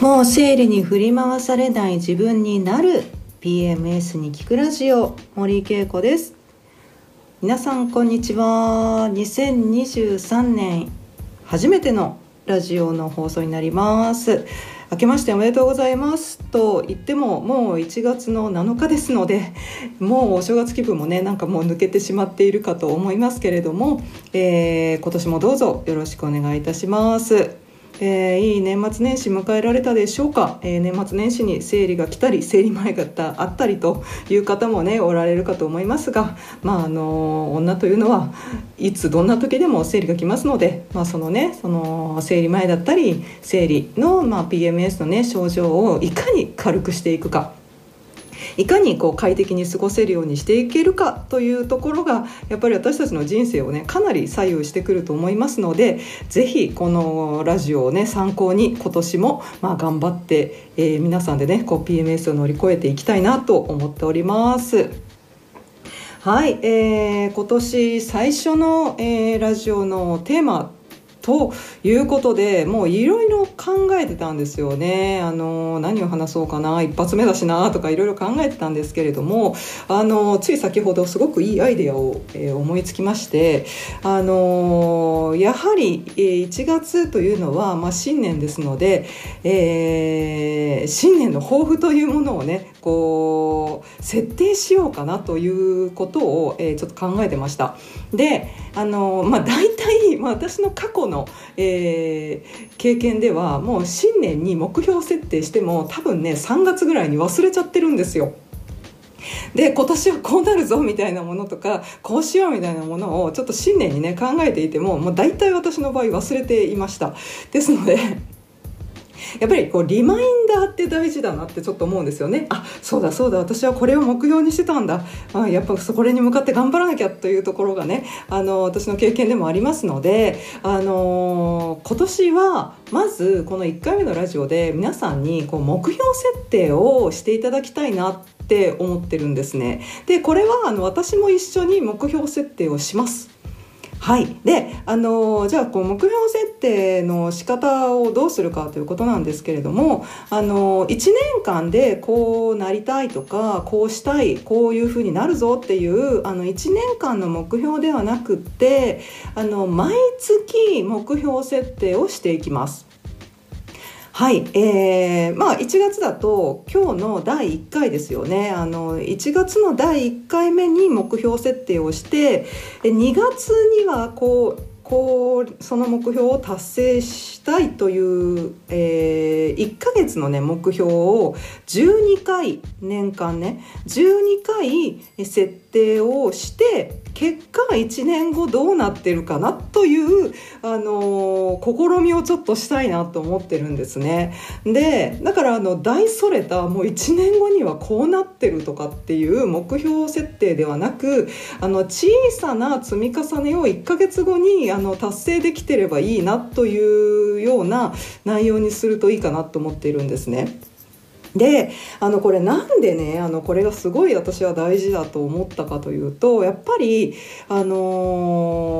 もう生理に振り回されない自分になる PMS に聞くラジオ森恵子です。皆さんこんにちは。2023年初めてのラジオの放送になります。明けましておめでとうございます。と言ってももう1月の7日ですのでもうお正月気分もねなんかもう抜けてしまっているかと思いますけれども、えー、今年もどうぞよろしくお願いいたします。えー、いい年末年始迎えられたでしょうか、えー、年末年始に生理が来たり生理前があったりという方もねおられるかと思いますが、まあ、あの女というのはいつどんな時でも生理が来ますので、まあ、そのねその生理前だったり生理の、まあ、PMS のね症状をいかに軽くしていくか。いかにこう快適に過ごせるようにしていけるかというところがやっぱり私たちの人生をねかなり左右してくると思いますのでぜひこのラジオをね参考に今年もまあ頑張って、えー、皆さんでねこう PMS を乗り越えていきたいなと思っております。はい、えー、今年最初の、えー、ラジオのテーマということでもういろいろ考えてたんですよね。あの何を話そうかな一発目だしなとかいろいろ考えてたんですけれどもあのつい先ほどすごくいいアイデアを、えー、思いつきましてあのやはり、えー、1月というのは、まあ、新年ですので、えー、新年の抱負というものをねこう設定しようかなということを、えー、ちょっと考えてましたであのまあ大体、まあ、私の過去の、えー、経験ではもう新年に目標設定しても多分ね3月ぐらいに忘れちゃってるんですよ。で今年はこうなるぞみたいなものとかこうしようみたいなものをちょっと新年にね考えていてももう大体私の場合忘れていましたですのでやっぱりこうリマインダーって大事だなってちょっと思うんですよね。あそうだそうだ私はこれを目標にしてたんだ。あやっぱこれに向かって頑張らなきゃというところがねあの私の経験でもありますのであの今年はまずこの1回目のラジオで皆さんにこう目標設定をしていただきたいなって思ってるんですね。でこれはあの私も一緒に目標設定をします。はいであのじゃあこう目標設定の仕方をどうするかということなんですけれどもあの1年間でこうなりたいとかこうしたいこういうふうになるぞっていうあの1年間の目標ではなくってあの毎月目標設定をしていきます。はい、えー、まあ1月だと今日の第1回ですよね。あの1月の第1回目に目標設定をして2月にはこうこうその目標を達成したいという、えー、1ヶ月のね目標を12回年間ね12回設定をして結果1年後どうなってるかなという、あのー、試みをちょっとしたいなと思ってるんですね。でだからあの大それたもう1年後にはこうなってるとかっていう目標設定ではなくあの小さな積み重ねを1ヶ月後にあの達成できてればいいなというような内容にするといいかなと思っているんですね。であのこれなんでねあのこれがすごい私は大事だと思ったかというとやっぱりあのー、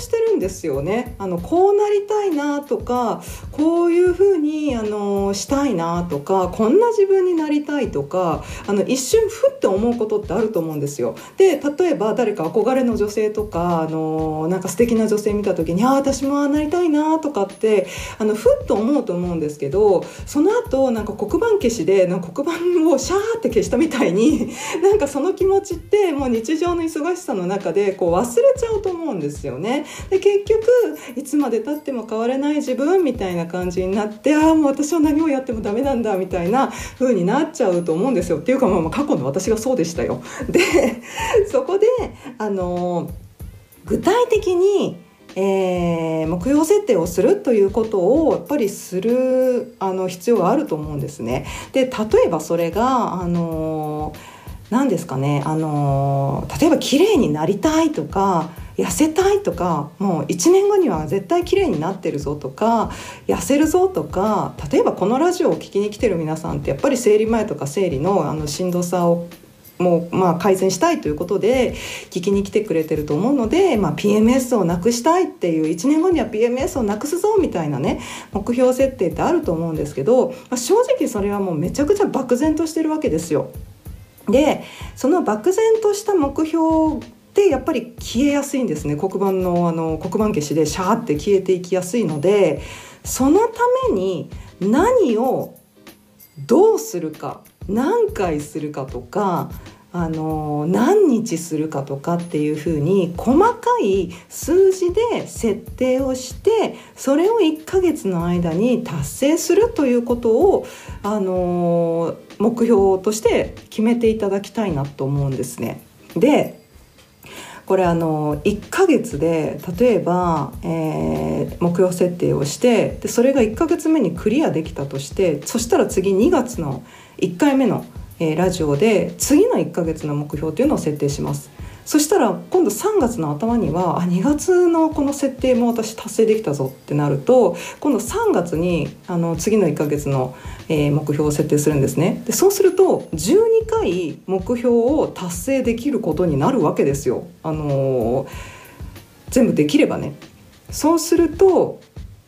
してるんですよねあのこうなりたいなとかこういうふうにあの、したいなとかこんな自分になりたいとかあの一瞬ふって思うことってあると思うんですよ。で例えば誰か憧れの女性とかあの、なんか素敵な女性見た時にああ私もああなりたいなとかってあのふっと思うと思うんですけどその後なんか黒板消しでなんか黒板をシャーって消したみたいになんかその気持ちってもう日常の忙しさの中でこう忘れちゃうと思うんですよね。で結局いつまでたっても変われない自分みたいな感じになってああもう私は何をやってもダメなんだみたいな風になっちゃうと思うんですよ。っていうかまあ過去の私がそうでしたよ。でそこであの具体的にえー、目標設定をするということをやっぱりするあの必要があると思うんですね。で例えばそれがあの何ですかねあの例えば綺麗になりたいとか痩せたいとかもう1年後には絶対綺麗になってるぞとか痩せるぞとか例えばこのラジオを聴きに来てる皆さんってやっぱり生理前とか生理のあのしんどさをもうまあ改善したいということで聞きに来てくれてると思うので、まあ、PMS をなくしたいっていう1年後には PMS をなくすぞみたいなね目標設定ってあると思うんですけど、まあ、正直それはもうめちゃくちゃ漠然としてるわけですよ。でその漠然とした目標ってやっぱり消えやすいんですね黒板のあの黒板消しでシャーって消えていきやすいのでそのために何をどうするか何回するかとかあの何日するかとかっていうふうに細かい数字で設定をしてそれを1ヶ月の間に達成するということをあの目標として決めていただきたいなと思うんですね。でこれあの1ヶ月で例えば、えー、目標設定をしてでそれが1ヶ月目にクリアできたとしてそしたら次2月の1回目の、えー、ラジオで次の1ヶ月の目標というのを設定します。そしたら今度3月の頭にはあ2月のこの設定も私達成できたぞってなると今度3月にあの次の1ヶ月の、えー、目標を設定するんですね。でそうすると12回目標を達成できることになるわけですよ、あのー、全部できればね。そうすると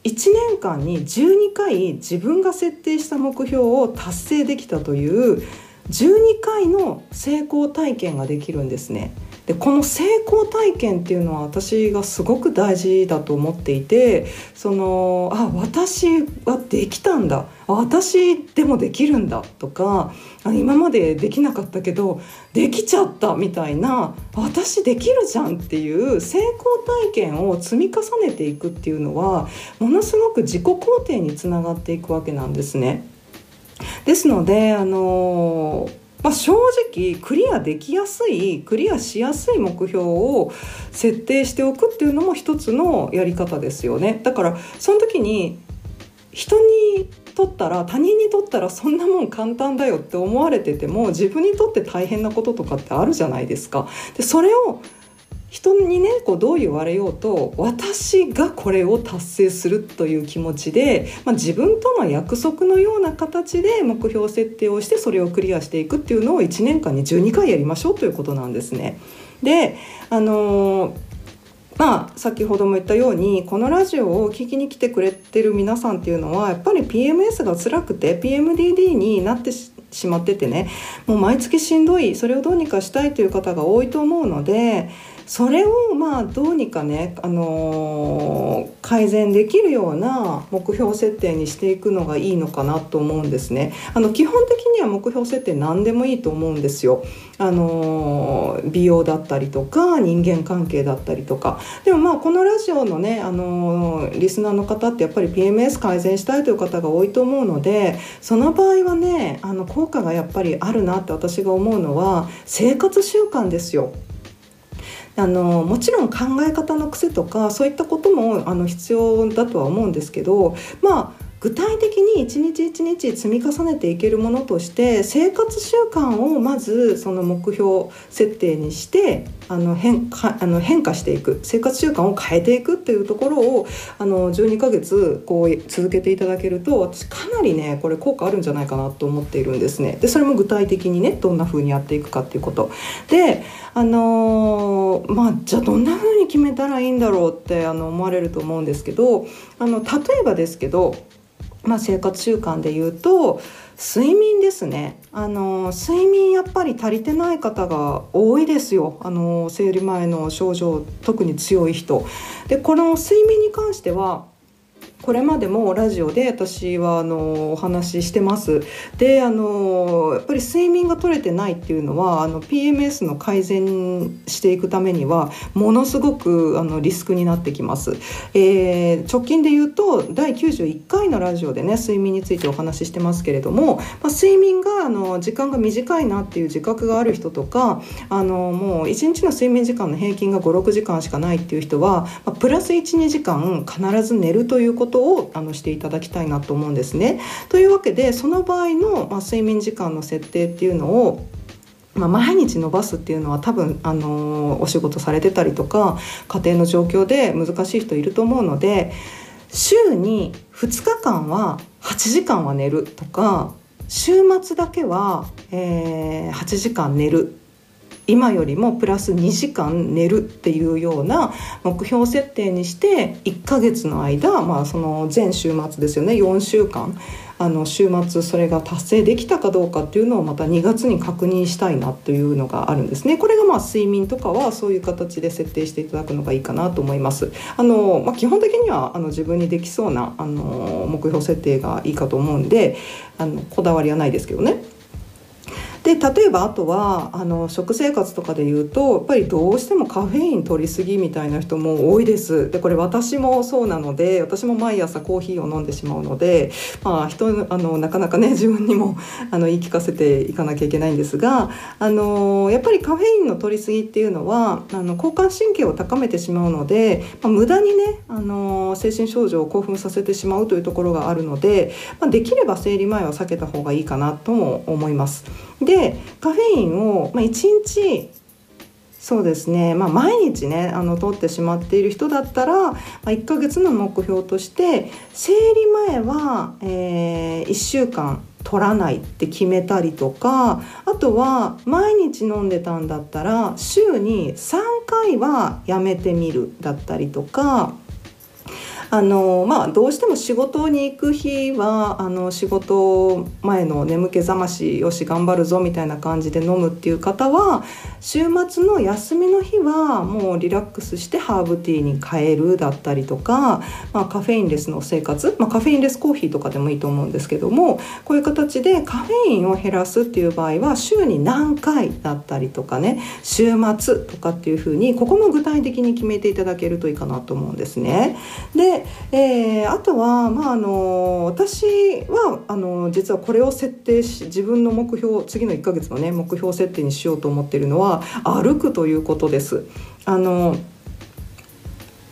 1年間に12回自分が設定した目標を達成できたという12回の成功体験ができるんですね。でこの成功体験っていうのは私がすごく大事だと思っていてそのあ私はできたんだ私でもできるんだとか今までできなかったけどできちゃったみたいな私できるじゃんっていう成功体験を積み重ねていくっていうのはものすごく自己肯定につながっていくわけなんですね。ですのであのまあ、正直クリアできやすいクリアしやすい目標を設定しておくっていうのも一つのやり方ですよねだからその時に人にとったら他人にとったらそんなもん簡単だよって思われてても自分にとって大変なこととかってあるじゃないですか。でそれを人にねこうどう言われようと私がこれを達成するという気持ちで、まあ、自分との約束のような形で目標設定をしてそれをクリアしていくっていうのを1年間に12回やりましょうということなんですね。であのーまあ、先ほども言ったようにこのラジオを聴きに来てくれてる皆さんっていうのはやっぱり PMS が辛くて PMDD になってしまっててねもう毎月しんどいそれをどうにかしたいという方が多いと思うのでそれをまあどうにかね、あのー、改善できるような目標設定にしていくのがいいのかなと思うんですね。あの基本的には目標設定何でもいいと思うんですよ。あのー、美容だったりとか人間関係だったりとかでもまあこのラジオのね、あのー、リスナーの方ってやっぱり PMS 改善したいという方が多いと思うのでその場合はねあの効果がやっぱりあるなって私が思うのは生活習慣ですよ。あのもちろん考え方の癖とかそういったこともあの必要だとは思うんですけどまあ具体的に一日一日積み重ねていけるものとして生活習慣をまずその目標設定にしてあの変かあの変化していく生活習慣を変えていくっていうところをあの12ヶ月こう続けていただけると私かなりねこれ効果あるんじゃないかなと思っているんですね。でそれも具体的にねどんな風にやっていくかっていうこと。であのー、まあじゃあどんな風に決めたらいいんだろうってあの思われると思うんですけどあの例えばですけどまあ、生活習慣で言うと睡眠ですね。あの睡眠やっぱり足りてない方が多いですよ。あの生理前の症状特に強い人。でこの睡眠に関してはこれまでもラジオで私はあのお話ししてます。であのやっぱり睡眠が取れてないっていうのはあの PMS の改善していくためにはものすごくあのリスクになってきます、えー、直近で言うと第91回のラジオでね睡眠についてお話ししてますけれども、まあ、睡眠があの時間が短いなっていう自覚がある人とかあのもう1日の睡眠時間の平均が56時間しかないっていう人は、まあ、プラス12時間必ず寝るということことをあのしていただきたいなと思うんですね。というわけでその場合の、まあ、睡眠時間の設定っていうのをまあ、毎日伸ばすっていうのは多分、あのー、お仕事されてたりとか家庭の状況で難しい人いると思うので週に2日間は8時間は寝るとか週末だけは、えー、8時間寝る今よりもプラス2時間寝るっていうような目標設定にして1ヶ月の間、まあ、その全週末ですよね。4週間。あの週末それが達成できたかどうかっていうのをまた2月に確認したいなというのがあるんですね。これがまあ睡眠とかはそういう形で設定していただくのがいいかなと思います。あの、まあ、基本的にはあの自分にできそうなあの目標設定がいいかと思うんであのこだわりはないですけどね。で例えばあとはあの食生活とかで言うとやっぱりどうしてもカフェイン取りすぎみたいな人も多いですでこれ私もそうなので私も毎朝コーヒーを飲んでしまうので、まあ、人あのなかなかね 自分にもあの言い聞かせていかなきゃいけないんですがあのやっぱりカフェインの取りすぎっていうのはあの交感神経を高めてしまうので、まあ、無駄にねあの精神症状を興奮させてしまうというところがあるので、まあ、できれば生理前は避けた方がいいかなとも思います。でカフェインを、まあ、1日そうですね、まあ、毎日ねあの取ってしまっている人だったら、まあ、1ヶ月の目標として生理前は、えー、1週間取らないって決めたりとかあとは毎日飲んでたんだったら週に3回はやめてみるだったりとかあのまあ、どうしても仕事に行く日はあの仕事前の眠気覚ましよし頑張るぞみたいな感じで飲むっていう方は週末の休みの日はもうリラックスしてハーブティーに変えるだったりとか、まあ、カフェインレスの生活、まあ、カフェインレスコーヒーとかでもいいと思うんですけどもこういう形でカフェインを減らすっていう場合は週に何回だったりとかね週末とかっていうふうにここも具体的に決めていただけるといいかなと思うんですね。でえー、あとは、まあ、あの私はあの実はこれを設定し自分の目標次の1ヶ月のね目標設定にしようと思っているのは歩くということです。あの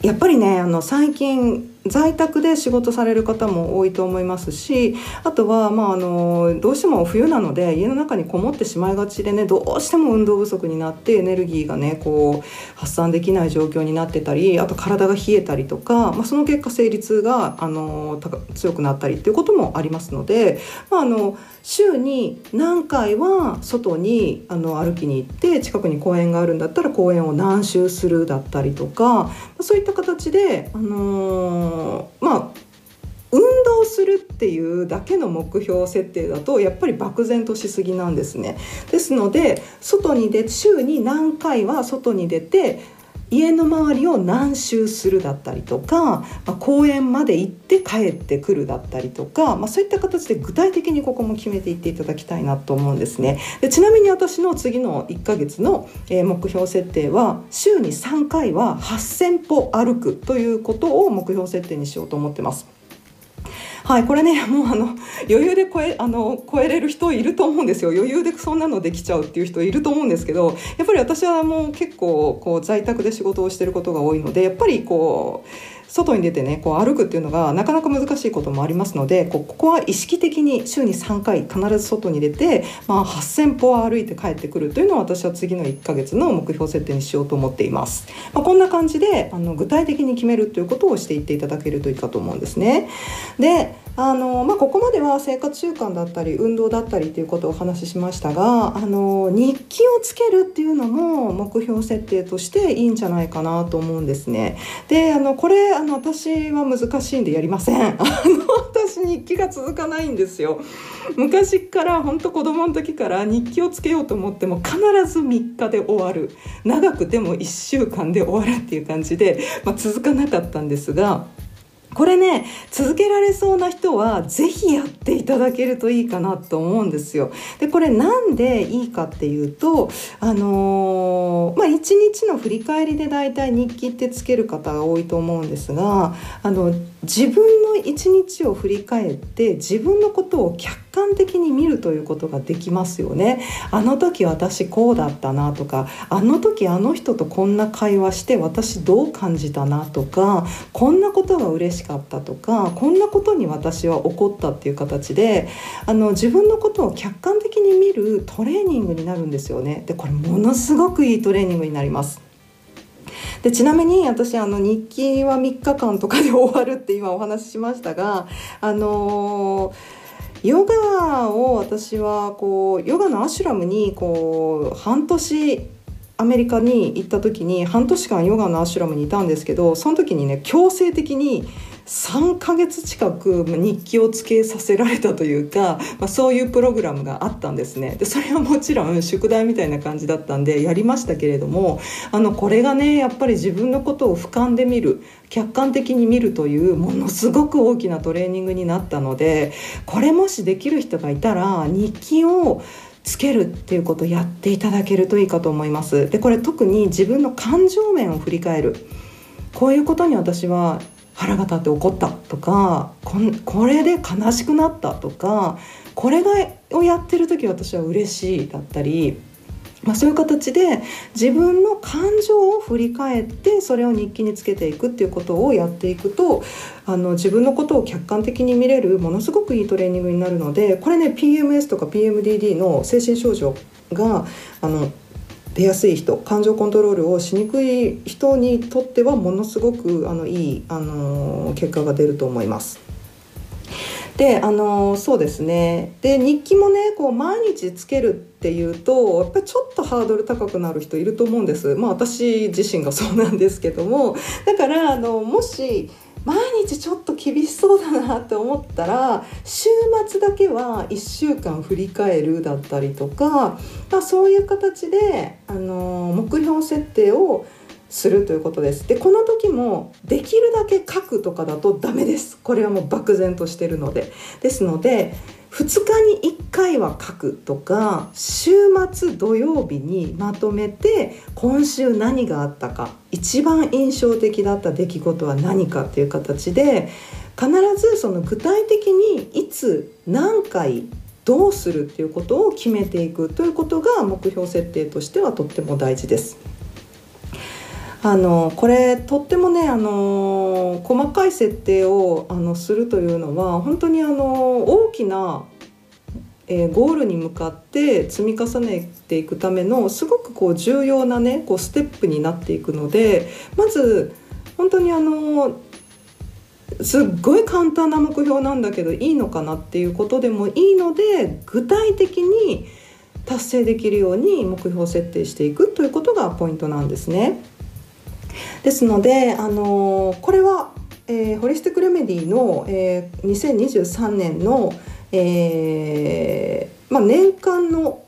やっぱりねあの最近在宅で仕事される方も多いと思いますしあとは、まあ、あのどうしても冬なので家の中にこもってしまいがちでねどうしても運動不足になってエネルギーがねこう発散できない状況になってたりあと体が冷えたりとか、まあ、その結果生理痛があの強くなったりっていうこともありますので、まあ、あの週に何回は外にあの歩きに行って近くに公園があるんだったら公園を何周するだったりとかそういった形で、あのー、まあ運動するっていうだけの目標設定だとやっぱり漠然としすぎなんですね。ですので外に出週に何回は外に出て家の周りを何周するだったりとか、ま、公園まで行って帰ってくるだったりとか、まあ、そういった形で具体的にここも決めていっていただきたいなと思うんですねでちなみに私の次の1ヶ月の目標設定は週に3回は8,000歩歩くということを目標設定にしようと思ってます。はい、これねもうあの余裕で超えあの超えれる人いると思うんですよ。余裕でそんなのできちゃうっていう人いると思うんですけどやっぱり私はもう結構こう在宅で仕事をしてることが多いのでやっぱりこう外に出てねこう歩くっていうのがなかなか難しいこともありますのでここは意識的に週に3回必ず外に出て、まあ、8,000歩歩いて帰ってくるというのを私は次の1ヶ月の目標設定にしようと思っています。まあ、こんな感じであの具体的に決めるということをしていっていただけるといいかと思うんですね。であのまあ、ここまでは生活習慣だったり運動だったりということをお話ししましたがあの日記をつけるっていうのも目標設定としていいんじゃないかなと思うんですね。であのこれあの私は難しいんでやりません。あの私日記が続かないんですよ。昔から本当子供の時から日記をつけようと思っても必ず3日で終わる長くても1週間で終わるっていう感じで、まあ、続かなかったんですが。これね続けられそうな人は是非やっていただけるといいかなと思うんですよ。でこれなんでいいかっていうとあのー、まあ一日の振り返りで大体日記ってつける方が多いと思うんですがあの自分の一日を振り返って自分のことを客観的に見るということができますよね。あの時私こうだったなとかあの時あの人とこんな会話して私どう感じたなとかこんなことが嬉しかったとかこんなことに私は怒ったっていう形であの自分のことを客観的に見るトレーニングになるんですよね。でこれものすごくいいトレーニングになります。でちなみに私あの日記は3日間とかで終わるって今お話ししましたがあのヨガを私はこうヨガのアシュラムにこう半年アメリカに行った時に半年間ヨガのアシュラムにいたんですけどその時にね強制的に3ヶ月近く日記をつけさせられたというか、まあ、そういうプログラムがあったんですね。でそれはもちろん宿題みたいな感じだったんでやりましたけれどもあのこれがねやっぱり自分のことを俯瞰で見る客観的に見るというものすごく大きなトレーニングになったのでこれもしできる人がいたら日記をつけるっていうことをやっていただけるといいかと思います。でこれ特に自分の感情面を振り返る。こういうことに私は腹が立って怒ったとかこれで悲しくなったとかこれがをやってる時私は嬉しいだったり、まあ、そういう形で自分の感情を振り返ってそれを日記につけていくっていうことをやっていくとあの自分のことを客観的に見れるものすごくいいトレーニングになるのでこれね PMS とか PMDD の精神症状があの出やすい人感情コントロールをしにくい人にとってはものすごくあのいい、あの結果が出ると思います。であのそうですね。で日記もねこう毎日つけるっていうとやっぱりちょっとハードル高くなる人いると思うんです。まあ私自身がそうなんですけども。だからあのもし毎日ちょっと厳しそうだなって思ったら週末だけは1週間振り返るだったりとか、ま、そういう形であの目標設定をするということです。でこの時もできるだけ書くとかだとダメです。これはもう漠然としてるので。ですので2日に1回は書くとか週末土曜日にまとめて今週何があったか一番印象的だった出来事は何かっていう形で必ずその具体的にいつ何回どうするっていうことを決めていくということが目標設定としてはとっても大事です。あのこれとってもねあの細かい設定をあのするというのは本当にあの大きな、えー、ゴールに向かって積み重ねていくためのすごくこう重要なねこうステップになっていくのでまず本当にあのすっごい簡単な目標なんだけどいいのかなっていうことでもいいので具体的に達成できるように目標設定していくということがポイントなんですね。ですので、あのこれは、えー、ホリスティック・レメディの、えー、2023年の、えーまあ、年間の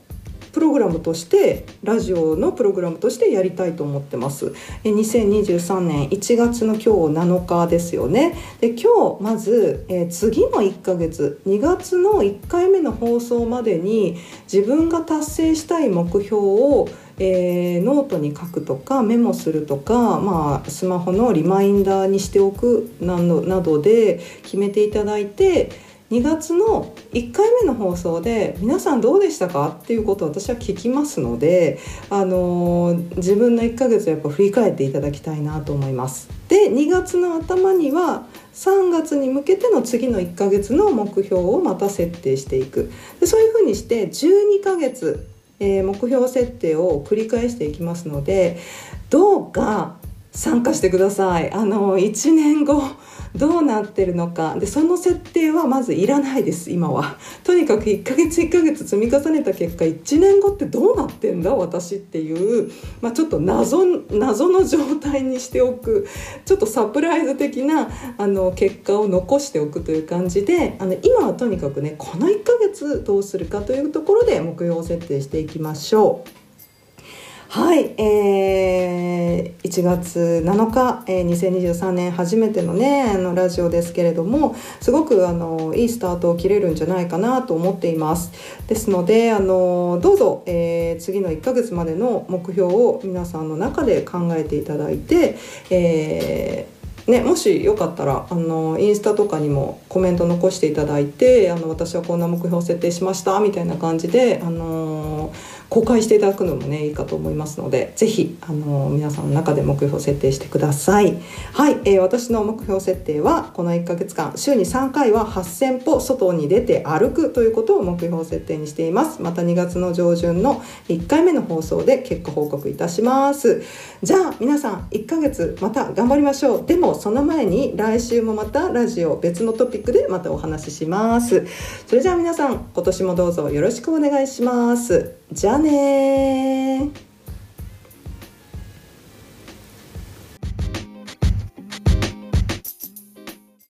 プログラムとしてラジオのプログラムとしてやりたいと思ってます。2023年1月の今日7日ですよね。で今日まず、えー、次の1ヶ月2月の1回目の放送までに自分が達成したい目標をえー、ノートに書くとかメモするとか、まあ、スマホのリマインダーにしておくなどなどで決めていただいて2月の1回目の放送で皆さんどうでしたか？っていうことを私は聞きますので、あのー、自分の1ヶ月をやっぱ振り返っていただきたいなと思います。で2月の頭には3月に向けての次の1ヶ月の目標をまた設定していくでそういうふうにして12ヶ月えー、目標設定を繰り返していきますのでどうか参加してください。あの1年後どうなってるのかでその設定はまずいらないです今はとにかく1ヶ月1ヶ月積み重ねた結果1年後ってどうなってんだ私っていう、まあ、ちょっと謎謎の状態にしておくちょっとサプライズ的なあの結果を残しておくという感じであの今はとにかくねこの1ヶ月どうするかというところで目標を設定していきましょう。はい、えー、1月7日、えー、2023年初めてのねあのラジオですけれどもすごくあのいいスタートを切れるんじゃないかなと思っています。ですのであのどうぞ、えー、次の1ヶ月までの目標を皆さんの中で考えていただいて、えーね、もしよかったらあのインスタとかにもコメント残していただいてあの私はこんな目標を設定しましたみたいな感じであの公開していただくのもねいいかと思いますので是非あの皆さんの中で目標設定してください。はい、えー、私の目標設定はこの1ヶ月間週に3回は8000歩外に出て歩くということを目標設定にしています。また2月の上旬の1回目の放送で結果報告いたします。じゃあ皆さん1ヶ月また頑張りましょう。でもその前に来週もまたラジオ別のトピックでまたお話しします。それじゃあ皆さん今年もどうぞよろしくお願いします。じゃあね